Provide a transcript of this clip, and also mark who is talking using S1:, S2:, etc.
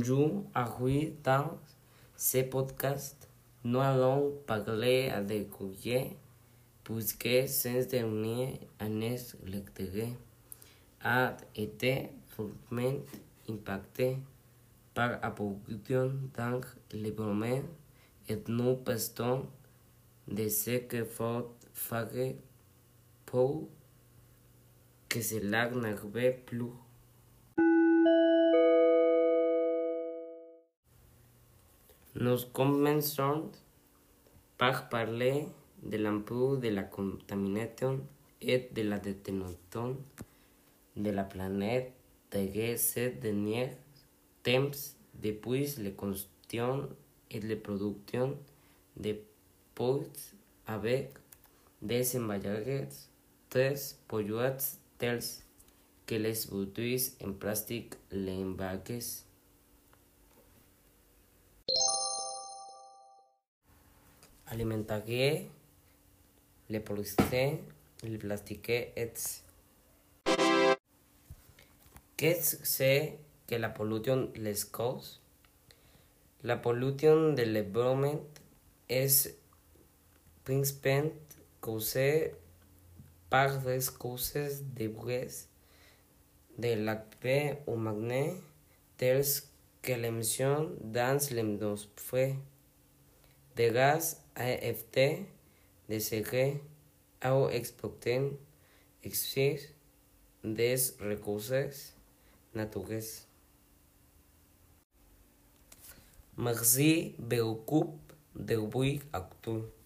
S1: Bonjour, aujourd'hui dans ce podcast, nous allons parler à des courriers puisque ces dernières années, l'intérêt a été fortement impacté par la production dans le domaine et nous pensons de ce qu'il faut faire pour que cela n'arrive plus. Nous commençons par parler de l'impact de la contamination et de la détonation de la planète de ces derniers temps depuis la construction et la production de pots avec des emballages très polluants tels que les bouteilles en plastique, les alimentaires, les polystyrène, le plastique, etc. Que c'est que la pollution les cause? La pollution de l'environnement est principalement causée par des causes de bruit de l'activité humaine telles que l'émission dans l'atmosphère de gaz AFT, DCG, AO exportem exis des recursos naturals. Merci beaucoup de vous tu.